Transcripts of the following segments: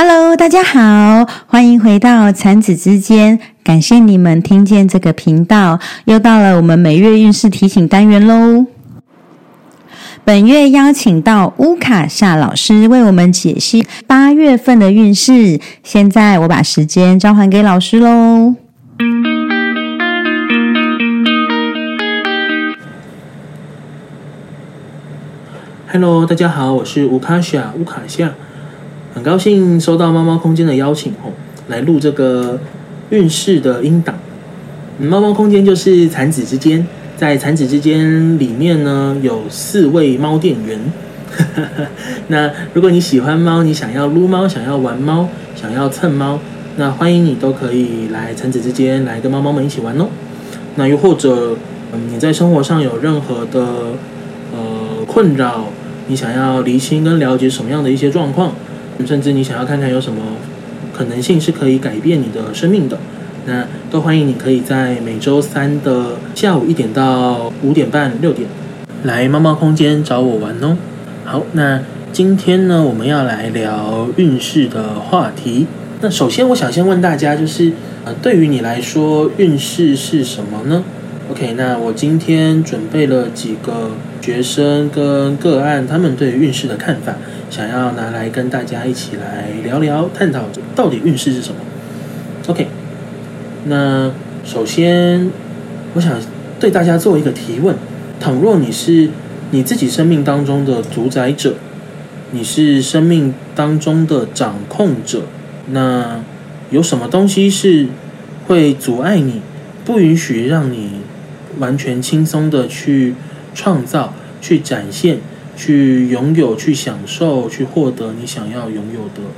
Hello，大家好，欢迎回到产子之间。感谢你们听见这个频道，又到了我们每月运势提醒单元喽。本月邀请到乌卡夏老师为我们解析八月份的运势。现在我把时间交还给老师喽。Hello，大家好，我是乌卡夏乌卡夏。很高兴收到猫猫空间的邀请哦，来录这个运势的音档。猫猫空间就是产子之间，在产子之间里面呢，有四位猫店员。那如果你喜欢猫，你想要撸猫，想要玩猫，想要蹭猫，那欢迎你都可以来产子之间来跟猫猫们一起玩哦。那又或者，嗯，你在生活上有任何的呃困扰，你想要厘清跟了解什么样的一些状况？甚至你想要看看有什么可能性是可以改变你的生命的，那都欢迎你可以在每周三的下午一点到五点半六点来猫猫空间找我玩哦。好，那今天呢我们要来聊运势的话题。那首先我想先问大家，就是呃对于你来说运势是什么呢？OK，那我今天准备了几个学生跟个案，他们对运势的看法。想要拿来跟大家一起来聊聊，探讨到底运势是什么。OK，那首先我想对大家做一个提问：倘若你是你自己生命当中的主宰者，你是生命当中的掌控者，那有什么东西是会阻碍你，不允许让你完全轻松的去创造、去展现？去拥有、去享受、去获得你想要拥有的、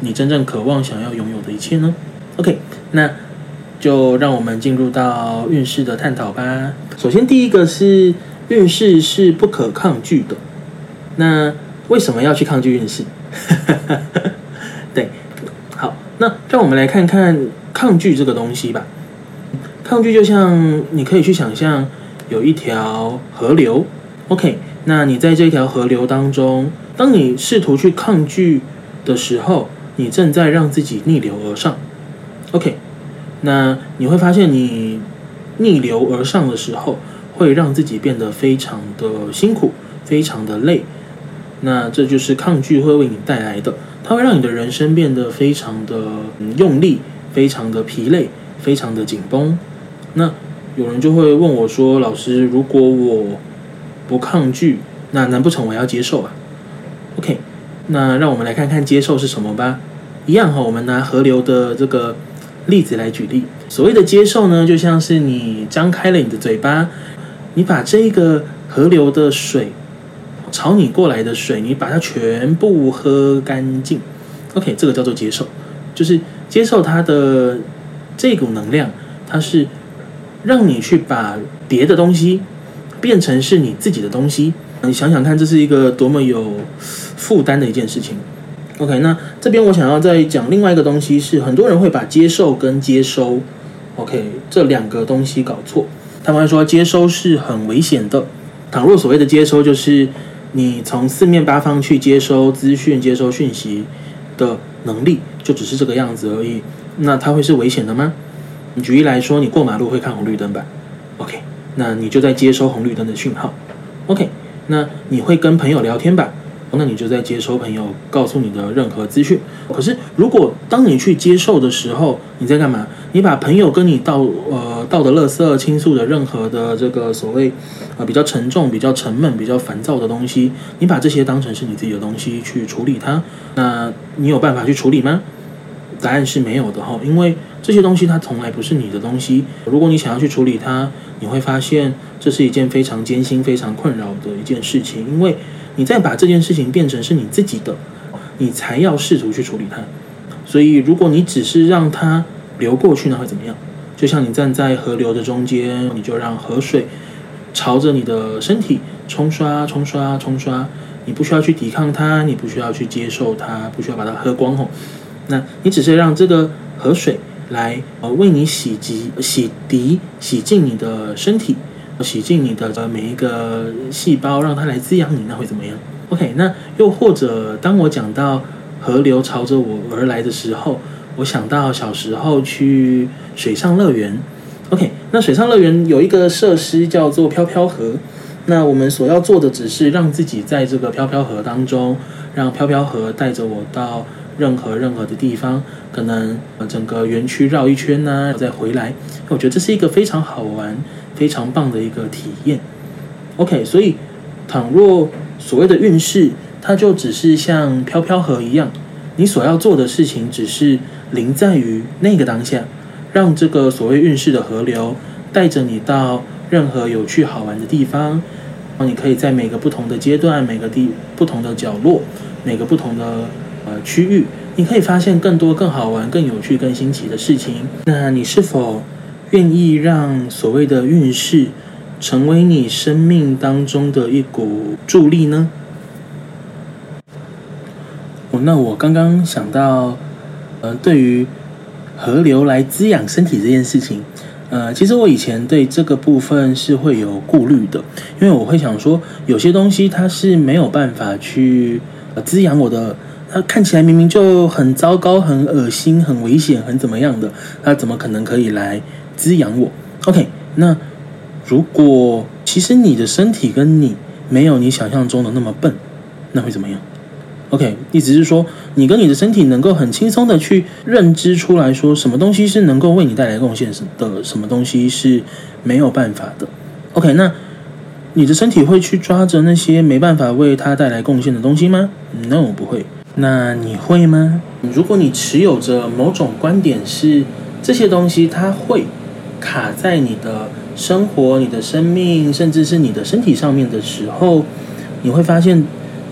你真正渴望想要拥有的一切呢？OK，那就让我们进入到运势的探讨吧。首先，第一个是运势是不可抗拒的。那为什么要去抗拒运势？对，好，那让我们来看看抗拒这个东西吧。抗拒就像你可以去想象有一条河流，OK。那你在这条河流当中，当你试图去抗拒的时候，你正在让自己逆流而上。OK，那你会发现你逆流而上的时候，会让自己变得非常的辛苦，非常的累。那这就是抗拒会为你带来的，它会让你的人生变得非常的用力，非常的疲累，非常的紧绷。那有人就会问我说：“老师，如果我……”不抗拒，那难不成我要接受啊？OK，那让我们来看看接受是什么吧。一样哈，我们拿河流的这个例子来举例。所谓的接受呢，就像是你张开了你的嘴巴，你把这个河流的水朝你过来的水，你把它全部喝干净。OK，这个叫做接受，就是接受它的这股能量，它是让你去把别的东西。变成是你自己的东西，你想想看，这是一个多么有负担的一件事情。OK，那这边我想要再讲另外一个东西，是很多人会把接受跟接收，OK 这两个东西搞错。他们会说接收是很危险的。倘若所谓的接收就是你从四面八方去接收资讯、接收讯息的能力，就只是这个样子而已，那它会是危险的吗？你举例来说，你过马路会看红绿灯吧？OK。那你就在接收红绿灯的讯号，OK？那你会跟朋友聊天吧？那你就在接收朋友告诉你的任何资讯。可是，如果当你去接受的时候，你在干嘛？你把朋友跟你道呃道的垃圾倾诉的任何的这个所谓啊比较沉重、比较沉闷、比较烦躁的东西，你把这些当成是你自己的东西去处理它，那你有办法去处理吗？答案是没有的哈，因为这些东西它从来不是你的东西。如果你想要去处理它，你会发现这是一件非常艰辛、非常困扰的一件事情。因为你再把这件事情变成是你自己的，你才要试图去处理它。所以，如果你只是让它流过去，那会怎么样？就像你站在河流的中间，你就让河水朝着你的身体冲刷、冲刷、冲刷。你不需要去抵抗它，你不需要去接受它，不需要把它喝光吼。那你只是让这个河水来呃为你洗涤、洗涤、洗净你的身体，洗净你的呃每一个细胞，让它来滋养你，那会怎么样？OK，那又或者当我讲到河流朝着我而来的时候，我想到小时候去水上乐园。OK，那水上乐园有一个设施叫做飘飘河。那我们所要做的只是让自己在这个飘飘河当中，让飘飘河带着我到任何任何的地方，可能整个园区绕一圈呢，再回来。我觉得这是一个非常好玩、非常棒的一个体验。OK，所以倘若所谓的运势，它就只是像飘飘河一样，你所要做的事情只是临在于那个当下，让这个所谓运势的河流带着你到。任何有趣好玩的地方，然后你可以在每个不同的阶段、每个地不同的角落、每个不同的呃区域，你可以发现更多更好玩、更有趣、更新奇的事情。那你是否愿意让所谓的运势成为你生命当中的一股助力呢？哦，那我刚刚想到，呃，对于河流来滋养身体这件事情。呃，其实我以前对这个部分是会有顾虑的，因为我会想说，有些东西它是没有办法去滋养我的，它看起来明明就很糟糕、很恶心、很危险、很怎么样的，它怎么可能可以来滋养我？OK，那如果其实你的身体跟你没有你想象中的那么笨，那会怎么样？OK，意思是说，你跟你的身体能够很轻松的去认知出来说，什么东西是能够为你带来贡献的，什么东西是没有办法的。OK，那你的身体会去抓着那些没办法为它带来贡献的东西吗？No，不会。那你会吗？如果你持有着某种观点是这些东西它会卡在你的生活、你的生命，甚至是你的身体上面的时候，你会发现。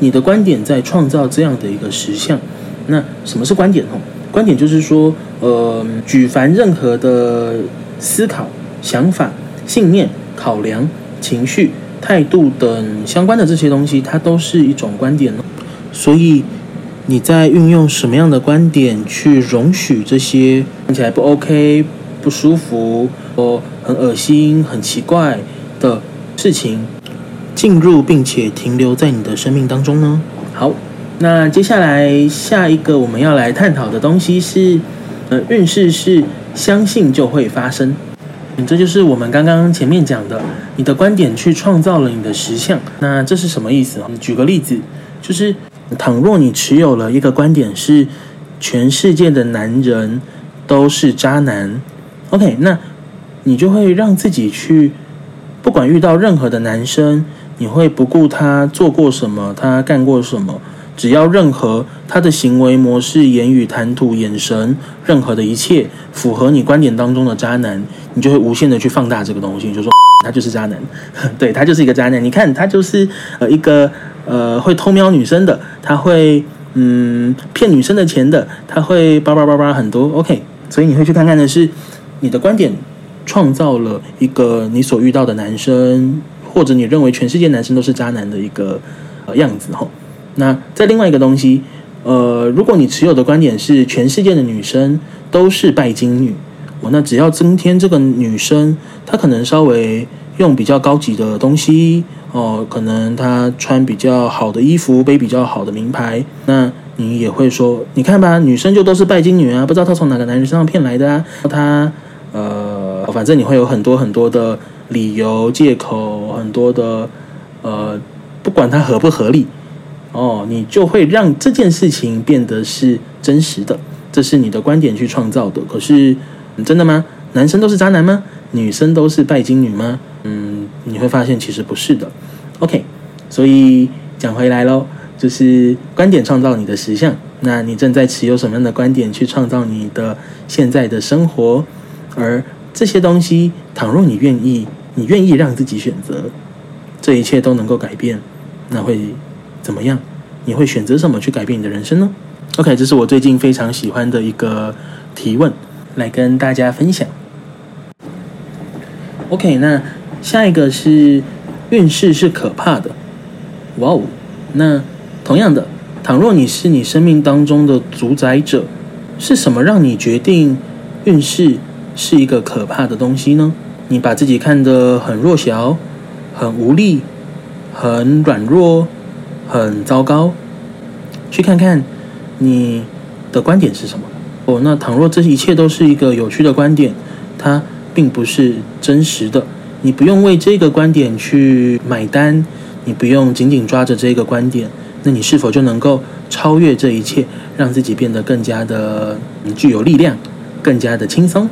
你的观点在创造这样的一个实相，那什么是观点？哦，观点就是说，呃，举凡任何的思考、想法、信念、考量、情绪、态度等相关的这些东西，它都是一种观点。所以你在运用什么样的观点去容许这些看起来不 OK、不舒服、或很恶心、很奇怪的事情？进入并且停留在你的生命当中呢？好，那接下来下一个我们要来探讨的东西是，呃，运势是相信就会发生。嗯，这就是我们刚刚前面讲的，你的观点去创造了你的实相。那这是什么意思啊？举个例子，就是倘若你持有了一个观点是全世界的男人都是渣男，OK，那你就会让自己去，不管遇到任何的男生。你会不顾他做过什么，他干过什么，只要任何他的行为模式、言语谈吐、眼神，任何的一切符合你观点当中的渣男，你就会无限的去放大这个东西，就说 他就是渣男，对他就是一个渣男。你看他就是呃一个呃会偷瞄女生的，他会嗯骗女生的钱的，他会叭叭叭叭很多。OK，所以你会去看看的是你的观点创造了一个你所遇到的男生。或者你认为全世界男生都是渣男的一个呃样子哈？那在另外一个东西，呃，如果你持有的观点是全世界的女生都是拜金女，我，那只要增添这个女生，她可能稍微用比较高级的东西哦，可能她穿比较好的衣服，背比较好的名牌，那你也会说，你看吧，女生就都是拜金女啊，不知道她从哪个男人身上骗来的啊？她呃，反正你会有很多很多的。理由、借口很多的，呃，不管它合不合理，哦，你就会让这件事情变得是真实的，这是你的观点去创造的。可是，真的吗？男生都是渣男吗？女生都是拜金女吗？嗯，你会发现其实不是的。OK，所以讲回来喽，就是观点创造你的实相。那你正在持有什么样的观点去创造你的现在的生活？而这些东西，倘若你愿意。你愿意让自己选择，这一切都能够改变，那会怎么样？你会选择什么去改变你的人生呢？OK，这是我最近非常喜欢的一个提问，来跟大家分享。OK，那下一个是运势是可怕的，哇哦！那同样的，倘若你是你生命当中的主宰者，是什么让你决定运势是一个可怕的东西呢？你把自己看得很弱小、很无力、很软弱、很糟糕，去看看你的观点是什么？哦，那倘若这一切都是一个有趣的观点，它并不是真实的，你不用为这个观点去买单，你不用紧紧抓着这个观点，那你是否就能够超越这一切，让自己变得更加的具有力量，更加的轻松，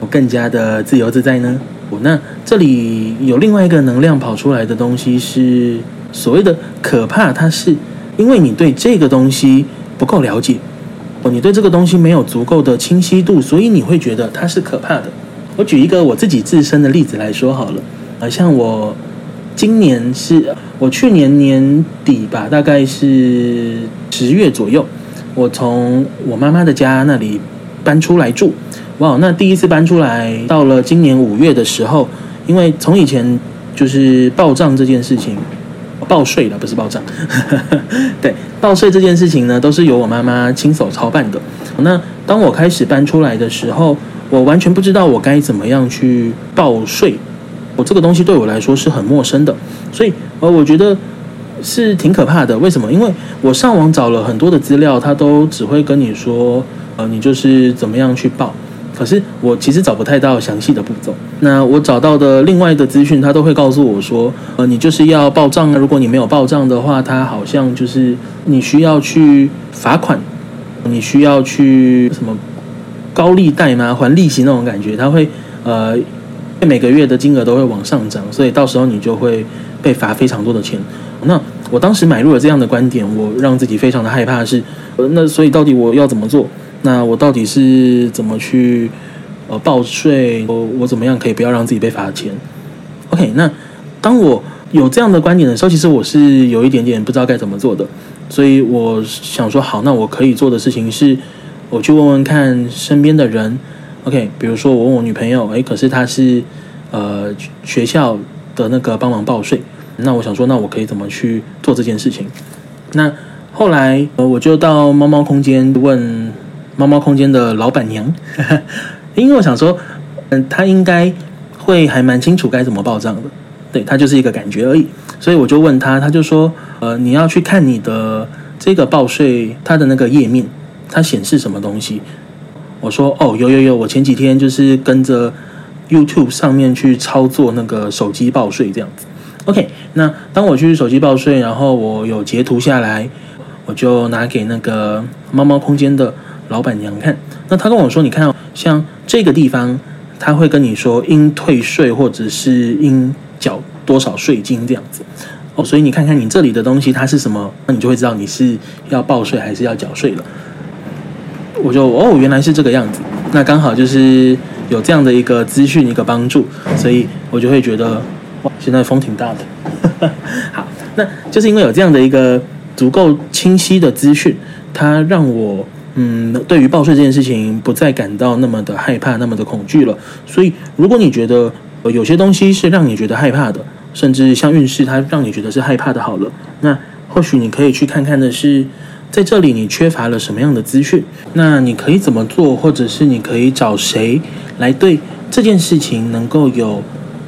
我更加的自由自在呢？哦，那这里有另外一个能量跑出来的东西是所谓的可怕，它是因为你对这个东西不够了解。哦，你对这个东西没有足够的清晰度，所以你会觉得它是可怕的。我举一个我自己自身的例子来说好了，呃，像我今年是我去年年底吧，大概是十月左右，我从我妈妈的家那里搬出来住。哇，那第一次搬出来，到了今年五月的时候，因为从以前就是报账这件事情。报税了不是报账，对，报税这件事情呢，都是由我妈妈亲手操办的。那当我开始搬出来的时候，我完全不知道我该怎么样去报税。我这个东西对我来说是很陌生的，所以呃，我觉得是挺可怕的。为什么？因为我上网找了很多的资料，他都只会跟你说，呃，你就是怎么样去报。可是我其实找不太到详细的步骤。那我找到的另外的资讯，他都会告诉我说，呃，你就是要报账啊。如果你没有报账的话，他好像就是你需要去罚款，你需要去什么高利贷吗？还利息那种感觉，它会呃每个月的金额都会往上涨，所以到时候你就会被罚非常多的钱。那我当时买入了这样的观点，我让自己非常的害怕，是呃，那所以到底我要怎么做？那我到底是怎么去呃报税？我我怎么样可以不要让自己被罚钱？OK，那当我有这样的观点的时候，其实我是有一点点不知道该怎么做的，所以我想说，好，那我可以做的事情是，我去问问看身边的人。OK，比如说我问我女朋友，诶，可是她是呃学校的那个帮忙报税，那我想说，那我可以怎么去做这件事情？那后来呃我就到猫猫空间问。猫猫空间的老板娘，因为我想说，嗯，他应该会还蛮清楚该怎么报账的，对他就是一个感觉而已，所以我就问他，他就说，呃，你要去看你的这个报税，它的那个页面，它显示什么东西？我说，哦，有有有，我前几天就是跟着 YouTube 上面去操作那个手机报税这样子。OK，那当我去手机报税，然后我有截图下来，我就拿给那个猫猫空间的。老板娘看，那他跟我说：“你看，像这个地方，他会跟你说应退税或者是应缴多少税金这样子哦。所以你看看你这里的东西它是什么，那你就会知道你是要报税还是要缴税了。”我就哦，原来是这个样子。那刚好就是有这样的一个资讯一个帮助，所以我就会觉得哇，现在风挺大的。好，那就是因为有这样的一个足够清晰的资讯，它让我。嗯，对于报税这件事情，不再感到那么的害怕，那么的恐惧了。所以，如果你觉得有些东西是让你觉得害怕的，甚至像运势，它让你觉得是害怕的，好了，那或许你可以去看看的是，在这里你缺乏了什么样的资讯？那你可以怎么做，或者是你可以找谁来对这件事情能够有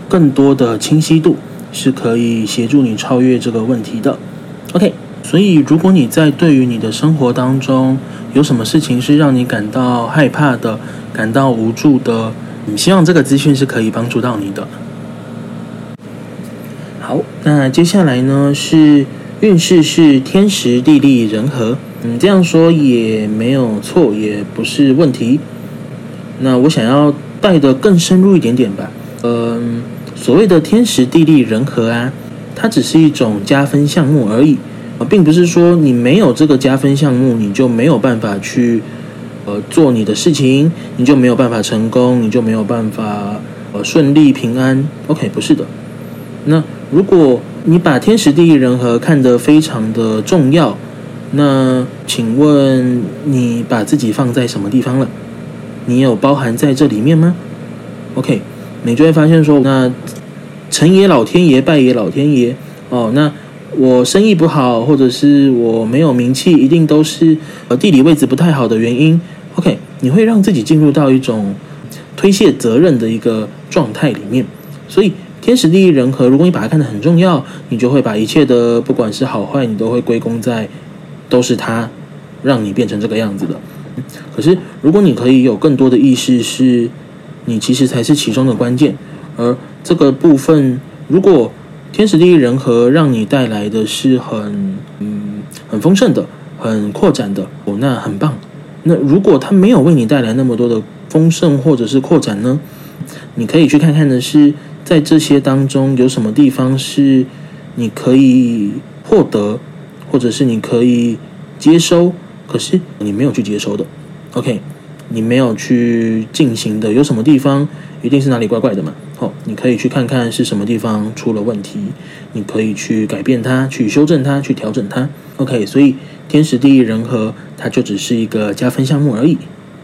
更多的清晰度，是可以协助你超越这个问题的。OK。所以，如果你在对于你的生活当中有什么事情是让你感到害怕的、感到无助的，你希望这个资讯是可以帮助到你的。好，那接下来呢是运势是天时地利人和，嗯，这样说也没有错，也不是问题。那我想要带的更深入一点点吧。嗯，所谓的天时地利人和啊，它只是一种加分项目而已。啊，并不是说你没有这个加分项目，你就没有办法去呃做你的事情，你就没有办法成功，你就没有办法呃顺利平安。OK，不是的。那如果你把天时地利人和看得非常的重要，那请问你把自己放在什么地方了？你有包含在这里面吗？OK，你就会发现说，那成也老天爷，败也老天爷。哦，那。我生意不好，或者是我没有名气，一定都是呃地理位置不太好的原因。OK，你会让自己进入到一种推卸责任的一个状态里面。所以天时地利人和，如果你把它看得很重要，你就会把一切的不管是好坏，你都会归功在都是他让你变成这个样子的。可是，如果你可以有更多的意识，是你其实才是其中的关键。而这个部分，如果天时地利人和让你带来的是很嗯很丰盛的、很扩展的，哦，那很棒。那如果它没有为你带来那么多的丰盛或者是扩展呢？你可以去看看的是，在这些当中有什么地方是你可以获得，或者是你可以接收，可是你没有去接收的。OK，你没有去进行的，有什么地方一定是哪里怪怪的嘛？好，你可以去看看是什么地方出了问题，你可以去改变它，去修正它，去调整它。OK，所以天时地利人和，它就只是一个加分项目而已。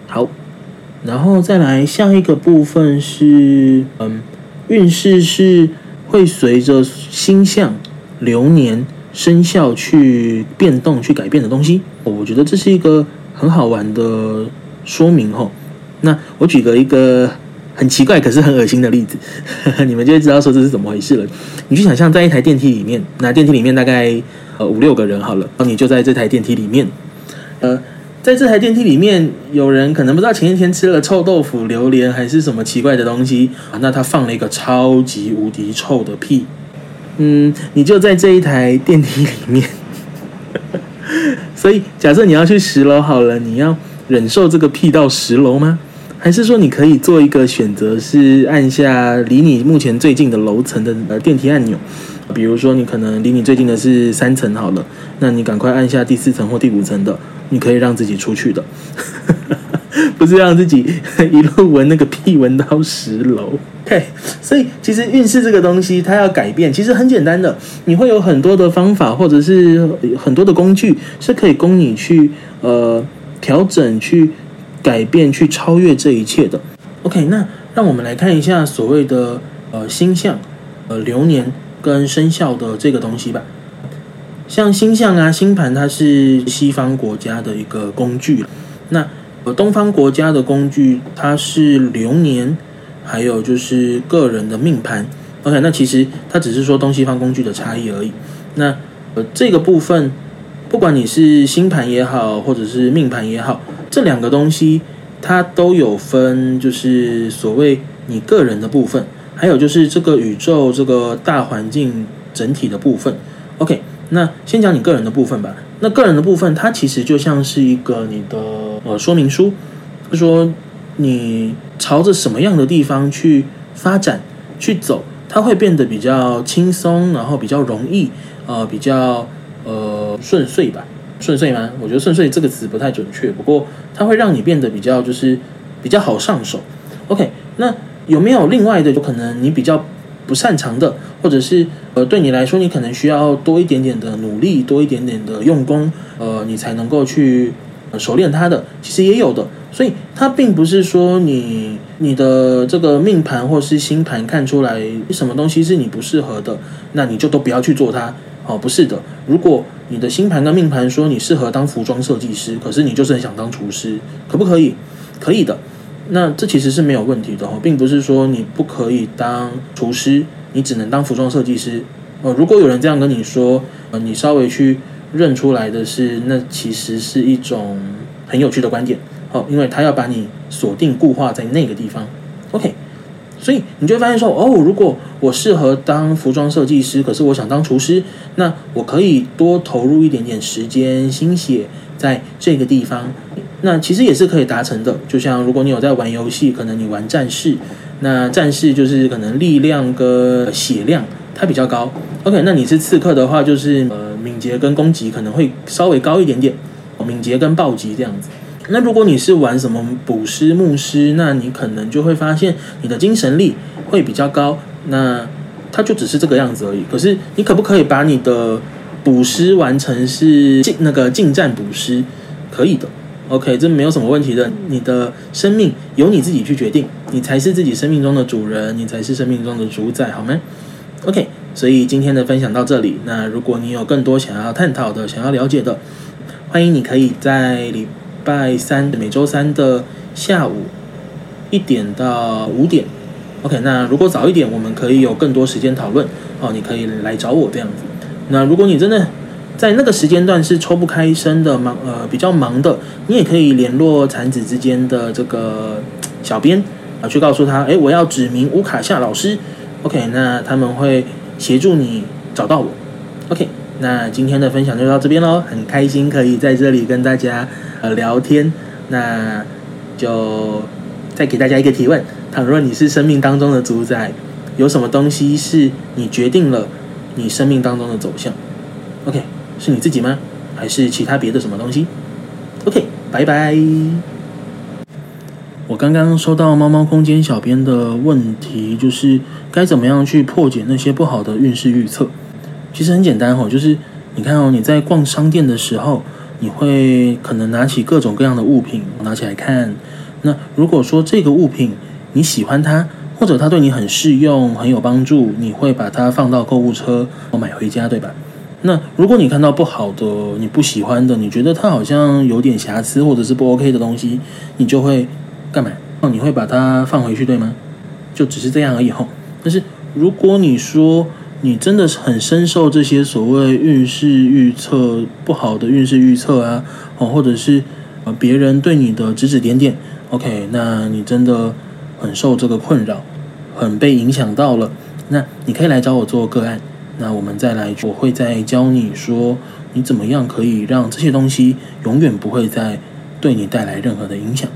好，然后再来下一个部分是，嗯，运势是会随着星象、流年、生肖去变动、去改变的东西。我觉得这是一个。很好玩的说明吼，那我举个一个很奇怪可是很恶心的例子，你们就会知道说这是怎么回事了。你去想象在一台电梯里面，那电梯里面大概呃五六个人好了，然后你就在这台电梯里面，呃，在这台电梯里面，有人可能不知道前一天吃了臭豆腐、榴莲还是什么奇怪的东西，那他放了一个超级无敌臭的屁，嗯，你就在这一台电梯里面。所以，假设你要去十楼好了，你要忍受这个屁到十楼吗？还是说你可以做一个选择，是按下离你目前最近的楼层的呃电梯按钮？比如说，你可能离你最近的是三层好了，那你赶快按下第四层或第五层的，你可以让自己出去的。不是让自己一路闻那个屁闻到十楼，OK？所以其实运势这个东西，它要改变，其实很简单的，你会有很多的方法，或者是很多的工具，是可以供你去呃调整、去改变、去超越这一切的。OK？那让我们来看一下所谓的呃星象、呃流年跟生肖的这个东西吧。像星象啊、星盘，它是西方国家的一个工具，那。呃，东方国家的工具，它是流年，还有就是个人的命盘。OK，那其实它只是说东西方工具的差异而已。那呃，这个部分，不管你是星盘也好，或者是命盘也好，这两个东西它都有分，就是所谓你个人的部分，还有就是这个宇宙这个大环境整体的部分。那先讲你个人的部分吧。那个人的部分，它其实就像是一个你的呃说明书，就说你朝着什么样的地方去发展去走，它会变得比较轻松，然后比较容易，呃，比较呃顺遂吧？顺遂吗？我觉得顺遂这个词不太准确，不过它会让你变得比较就是比较好上手。OK，那有没有另外的，就可能你比较？不擅长的，或者是呃，对你来说，你可能需要多一点点的努力，多一点点的用功，呃，你才能够去熟练它的。其实也有的，所以它并不是说你你的这个命盘或是星盘看出来什么东西是你不适合的，那你就都不要去做它。哦，不是的，如果你的星盘跟命盘说你适合当服装设计师，可是你就是很想当厨师，可不可以？可以的。那这其实是没有问题的哦，并不是说你不可以当厨师，你只能当服装设计师。呃，如果有人这样跟你说，呃，你稍微去认出来的是，那其实是一种很有趣的观点哦，因为他要把你锁定固化在那个地方。OK，所以你就会发现说，哦，如果我适合当服装设计师，可是我想当厨师，那我可以多投入一点点时间心血在这个地方。那其实也是可以达成的，就像如果你有在玩游戏，可能你玩战士，那战士就是可能力量跟血量它比较高。OK，那你是刺客的话，就是呃敏捷跟攻击可能会稍微高一点点，敏捷跟暴击这样子。那如果你是玩什么捕师、牧师，那你可能就会发现你的精神力会比较高。那它就只是这个样子而已。可是你可不可以把你的捕师完成是近那个近战捕师？可以的。OK，这没有什么问题的。你的生命由你自己去决定，你才是自己生命中的主人，你才是生命中的主宰，好吗？OK，所以今天的分享到这里。那如果你有更多想要探讨的、想要了解的，欢迎你可以在礼拜三、每周三的下午一点到五点。OK，那如果早一点，我们可以有更多时间讨论哦。你可以来找我这样子。那如果你真的在那个时间段是抽不开身的忙呃比较忙的，你也可以联络产子之间的这个小编啊，去告诉他，哎，我要指名乌卡夏老师，OK，那他们会协助你找到我，OK，那今天的分享就到这边喽，很开心可以在这里跟大家呃聊天，那就再给大家一个提问，倘若你是生命当中的主宰，有什么东西是你决定了你生命当中的走向？OK。是你自己吗？还是其他别的什么东西？OK，拜拜。我刚刚收到猫猫空间小编的问题，就是该怎么样去破解那些不好的运势预测？其实很简单哦，就是你看哦，你在逛商店的时候，你会可能拿起各种各样的物品拿起来看。那如果说这个物品你喜欢它，或者它对你很适用、很有帮助，你会把它放到购物车，我买回家，对吧？那如果你看到不好的、你不喜欢的、你觉得它好像有点瑕疵或者是不 OK 的东西，你就会干嘛？哦，你会把它放回去，对吗？就只是这样而已吼。但是如果你说你真的是很深受这些所谓运势预测不好的运势预测啊，哦，或者是呃别人对你的指指点点，OK，那你真的很受这个困扰，很被影响到了，那你可以来找我做个案。那我们再来，我会再教你说，你怎么样可以让这些东西永远不会再对你带来任何的影响。